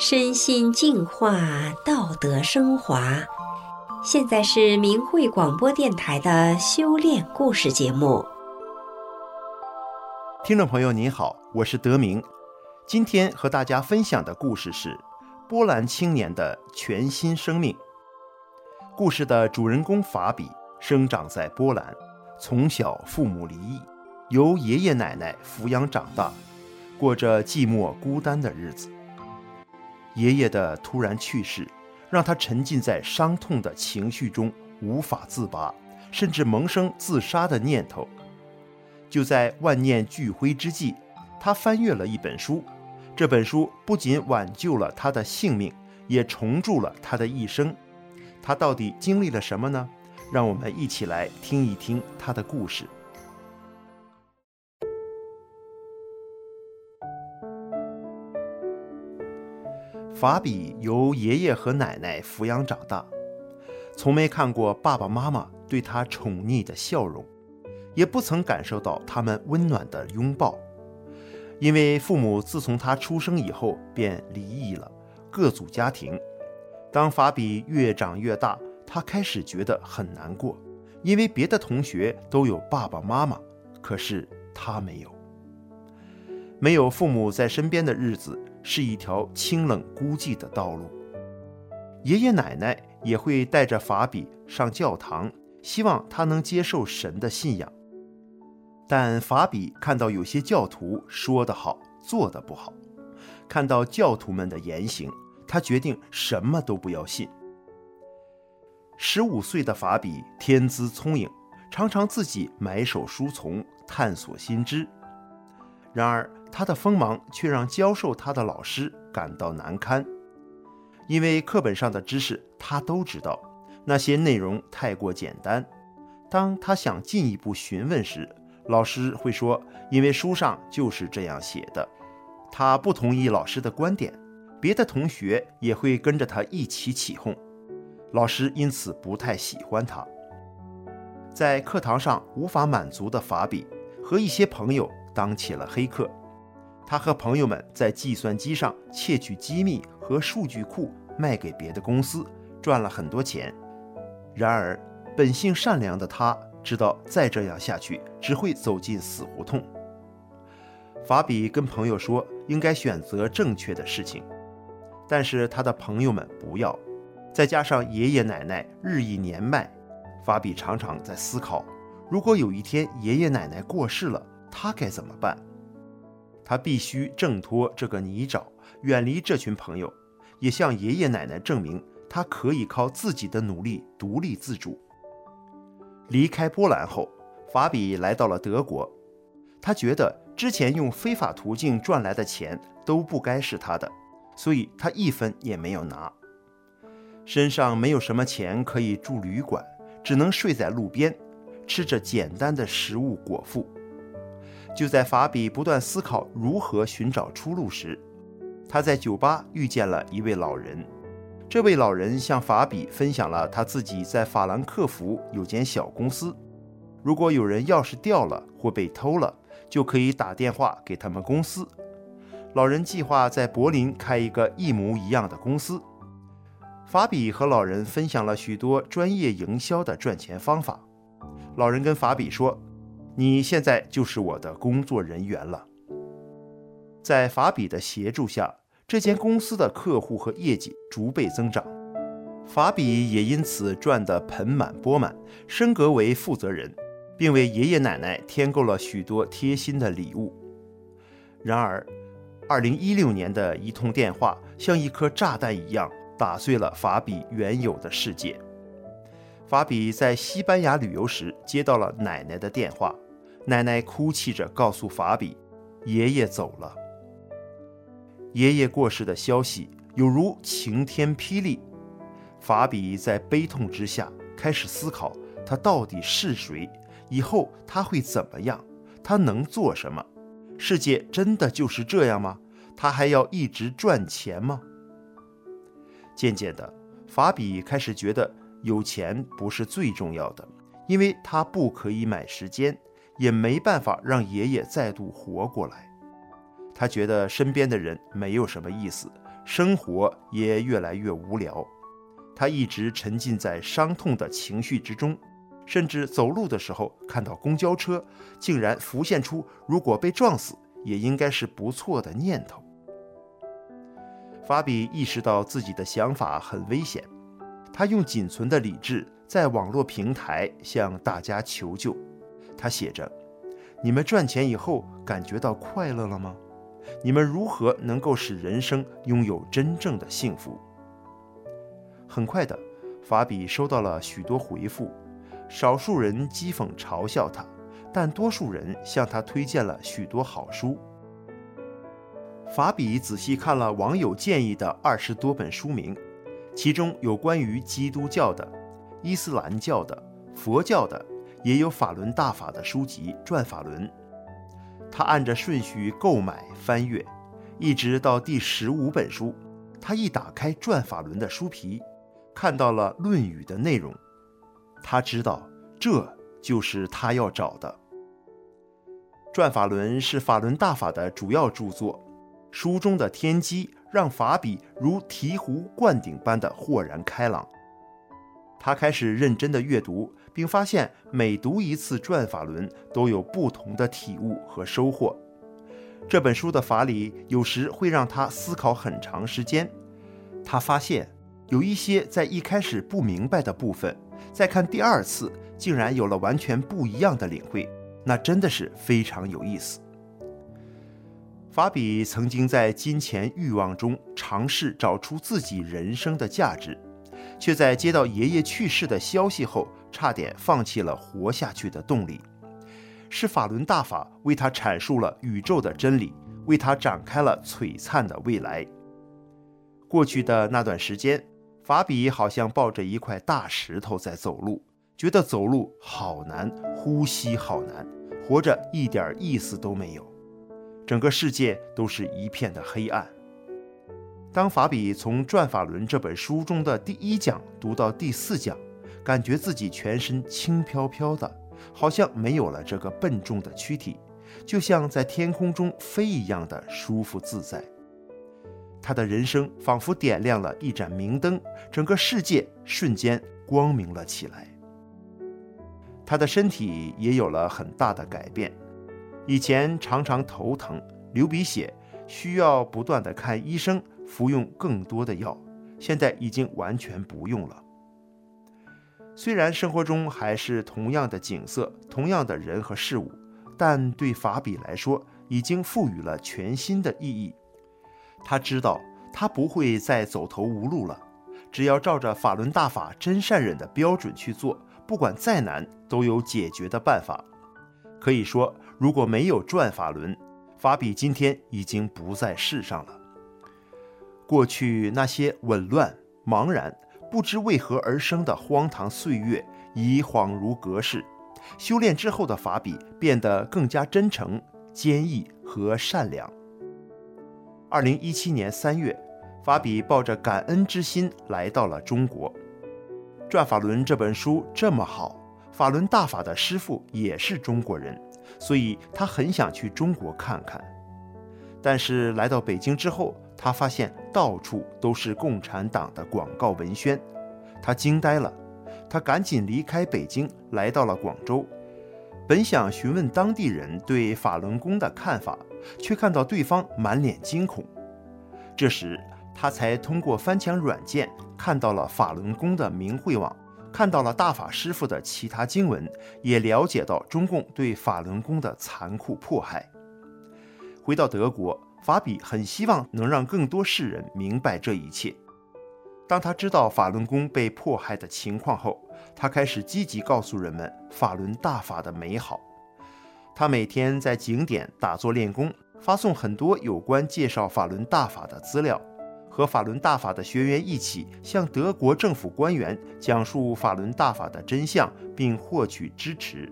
身心净化，道德升华。现在是明慧广播电台的修炼故事节目。听众朋友您好，我是德明。今天和大家分享的故事是波兰青年的全新生命。故事的主人公法比生长在波兰，从小父母离异，由爷爷奶奶抚养长大，过着寂寞孤单的日子。爷爷的突然去世，让他沉浸在伤痛的情绪中无法自拔，甚至萌生自杀的念头。就在万念俱灰之际，他翻阅了一本书。这本书不仅挽救了他的性命，也重铸了他的一生。他到底经历了什么呢？让我们一起来听一听他的故事。法比由爷爷和奶奶抚养长大，从没看过爸爸妈妈对他宠溺的笑容，也不曾感受到他们温暖的拥抱。因为父母自从他出生以后便离异了，各组家庭。当法比越长越大，他开始觉得很难过，因为别的同学都有爸爸妈妈，可是他没有。没有父母在身边的日子。是一条清冷孤寂的道路。爷爷奶奶也会带着法比上教堂，希望他能接受神的信仰。但法比看到有些教徒说得好，做得不好，看到教徒们的言行，他决定什么都不要信。十五岁的法比天资聪颖，常常自己埋首书丛，探索新知。然而，他的锋芒却让教授他的老师感到难堪，因为课本上的知识他都知道，那些内容太过简单。当他想进一步询问时，老师会说：“因为书上就是这样写的。”他不同意老师的观点，别的同学也会跟着他一起起哄，老师因此不太喜欢他。在课堂上无法满足的法比和一些朋友当起了黑客。他和朋友们在计算机上窃取机密和数据库，卖给别的公司，赚了很多钱。然而，本性善良的他知道再这样下去只会走进死胡同。法比跟朋友说应该选择正确的事情，但是他的朋友们不要。再加上爷爷奶奶日益年迈，法比常常在思考：如果有一天爷爷奶奶过世了，他该怎么办？他必须挣脱这个泥沼，远离这群朋友，也向爷爷奶奶证明他可以靠自己的努力独立自主。离开波兰后，法比来到了德国。他觉得之前用非法途径赚来的钱都不该是他的，所以他一分也没有拿。身上没有什么钱可以住旅馆，只能睡在路边，吃着简单的食物果腹。就在法比不断思考如何寻找出路时，他在酒吧遇见了一位老人。这位老人向法比分享了他自己在法兰克福有间小公司，如果有人钥匙掉了或被偷了，就可以打电话给他们公司。老人计划在柏林开一个一模一样的公司。法比和老人分享了许多专业营销的赚钱方法。老人跟法比说。你现在就是我的工作人员了。在法比的协助下，这间公司的客户和业绩逐倍增长，法比也因此赚得盆满钵满，升格为负责人，并为爷爷奶奶添购了许多贴心的礼物。然而，二零一六年的一通电话像一颗炸弹一样打碎了法比原有的世界。法比在西班牙旅游时接到了奶奶的电话。奶奶哭泣着告诉法比，爷爷走了。爷爷过世的消息犹如晴天霹雳，法比在悲痛之下开始思考：他到底是谁？以后他会怎么样？他能做什么？世界真的就是这样吗？他还要一直赚钱吗？渐渐的，法比开始觉得有钱不是最重要的，因为他不可以买时间。也没办法让爷爷再度活过来。他觉得身边的人没有什么意思，生活也越来越无聊。他一直沉浸在伤痛的情绪之中，甚至走路的时候看到公交车，竟然浮现出如果被撞死也应该是不错的念头。法比意识到自己的想法很危险，他用仅存的理智在网络平台向大家求救。他写着：“你们赚钱以后感觉到快乐了吗？你们如何能够使人生拥有真正的幸福？”很快的，法比收到了许多回复，少数人讥讽嘲笑他，但多数人向他推荐了许多好书。法比仔细看了网友建议的二十多本书名，其中有关于基督教的、伊斯兰教的、佛教的，也有法轮大法的书籍《转法轮》。他按着顺序购买翻阅，一直到第十五本书，他一打开《转法轮》的书皮。看到了《论语》的内容，他知道这就是他要找的。《转法轮》是法轮大法的主要著作，书中的天机让法比如醍醐灌顶般的豁然开朗。他开始认真的阅读，并发现每读一次《转法轮》都有不同的体悟和收获。这本书的法理有时会让他思考很长时间。他发现。有一些在一开始不明白的部分，再看第二次，竟然有了完全不一样的领会，那真的是非常有意思。法比曾经在金钱欲望中尝试找出自己人生的价值，却在接到爷爷去世的消息后，差点放弃了活下去的动力。是法轮大法为他阐述了宇宙的真理，为他展开了璀璨的未来。过去的那段时间，法比好像抱着一块大石头在走路，觉得走路好难，呼吸好难，活着一点意思都没有，整个世界都是一片的黑暗。当法比从《转法轮》这本书中的第一讲读到第四讲，感觉自己全身轻飘飘的，好像没有了这个笨重的躯体，就像在天空中飞一样的舒服自在。他的人生仿佛点亮了一盏明灯，整个世界瞬间光明了起来。他的身体也有了很大的改变，以前常常头疼、流鼻血，需要不断地看医生，服用更多的药，现在已经完全不用了。虽然生活中还是同样的景色、同样的人和事物，但对法比来说，已经赋予了全新的意义。他知道他不会再走投无路了，只要照着法轮大法真善忍的标准去做，不管再难都有解决的办法。可以说，如果没有转法轮，法比今天已经不在世上了。过去那些紊乱、茫然、不知为何而生的荒唐岁月已恍如隔世。修炼之后的法比变得更加真诚、坚毅和善良。二零一七年三月，法比抱着感恩之心来到了中国。《转法轮》这本书这么好，法轮大法的师父也是中国人，所以他很想去中国看看。但是来到北京之后，他发现到处都是共产党的广告文宣，他惊呆了。他赶紧离开北京，来到了广州。本想询问当地人对法轮功的看法，却看到对方满脸惊恐。这时，他才通过翻墙软件看到了法轮功的明慧网，看到了大法师父的其他经文，也了解到中共对法轮功的残酷迫害。回到德国，法比很希望能让更多世人明白这一切。当他知道法轮功被迫害的情况后，他开始积极告诉人们法轮大法的美好。他每天在景点打坐练功，发送很多有关介绍法轮大法的资料，和法轮大法的学员一起向德国政府官员讲述法轮大法的真相，并获取支持。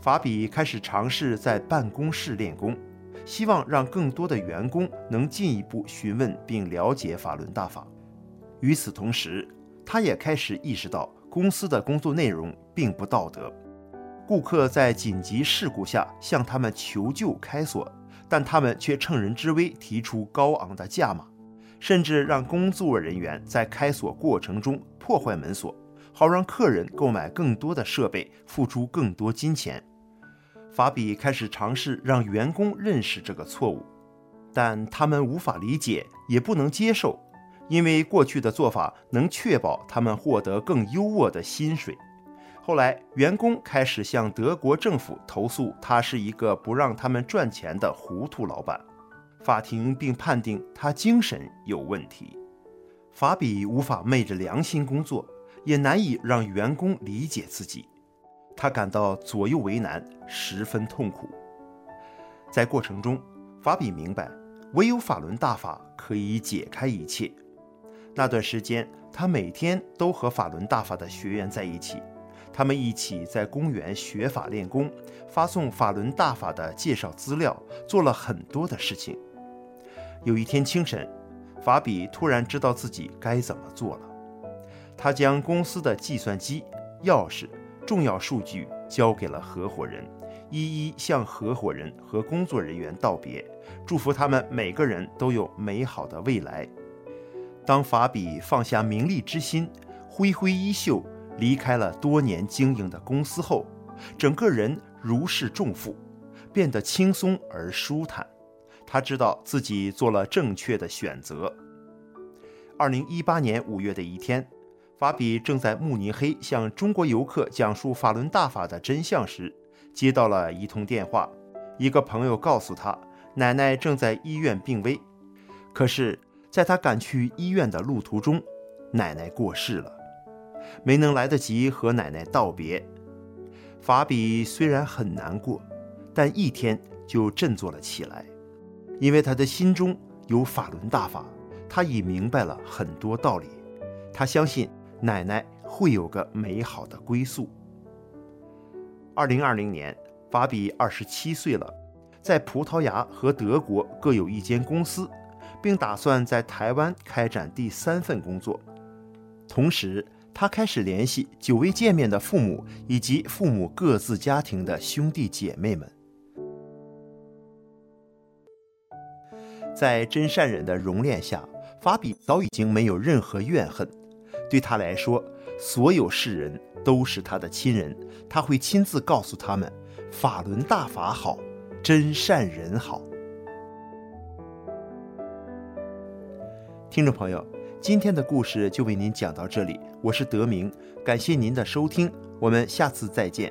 法比开始尝试在办公室练功，希望让更多的员工能进一步询问并了解法轮大法。与此同时，他也开始意识到公司的工作内容并不道德。顾客在紧急事故下向他们求救开锁，但他们却乘人之危提出高昂的价码，甚至让工作人员在开锁过程中破坏门锁，好让客人购买更多的设备，付出更多金钱。法比开始尝试让员工认识这个错误，但他们无法理解，也不能接受，因为过去的做法能确保他们获得更优渥的薪水。后来，员工开始向德国政府投诉，他是一个不让他们赚钱的糊涂老板。法庭并判定他精神有问题。法比无法昧着良心工作，也难以让员工理解自己，他感到左右为难，十分痛苦。在过程中，法比明白，唯有法轮大法可以解开一切。那段时间，他每天都和法轮大法的学员在一起。他们一起在公园学法练功，发送法轮大法的介绍资料，做了很多的事情。有一天清晨，法比突然知道自己该怎么做了。他将公司的计算机、钥匙、重要数据交给了合伙人，一一向合伙人和工作人员道别，祝福他们每个人都有美好的未来。当法比放下名利之心，挥挥衣袖。离开了多年经营的公司后，整个人如释重负，变得轻松而舒坦。他知道自己做了正确的选择。二零一八年五月的一天，法比正在慕尼黑向中国游客讲述法轮大法的真相时，接到了一通电话。一个朋友告诉他，奶奶正在医院病危。可是，在他赶去医院的路途中，奶奶过世了。没能来得及和奶奶道别，法比虽然很难过，但一天就振作了起来，因为他的心中有法轮大法，他已明白了很多道理，他相信奶奶会有个美好的归宿。二零二零年，法比二十七岁了，在葡萄牙和德国各有一间公司，并打算在台湾开展第三份工作，同时。他开始联系久未见面的父母以及父母各自家庭的兄弟姐妹们。在真善忍的熔炼下，法比早已经没有任何怨恨。对他来说，所有世人都是他的亲人。他会亲自告诉他们：法轮大法好，真善人好。听众朋友。今天的故事就为您讲到这里，我是德明，感谢您的收听，我们下次再见。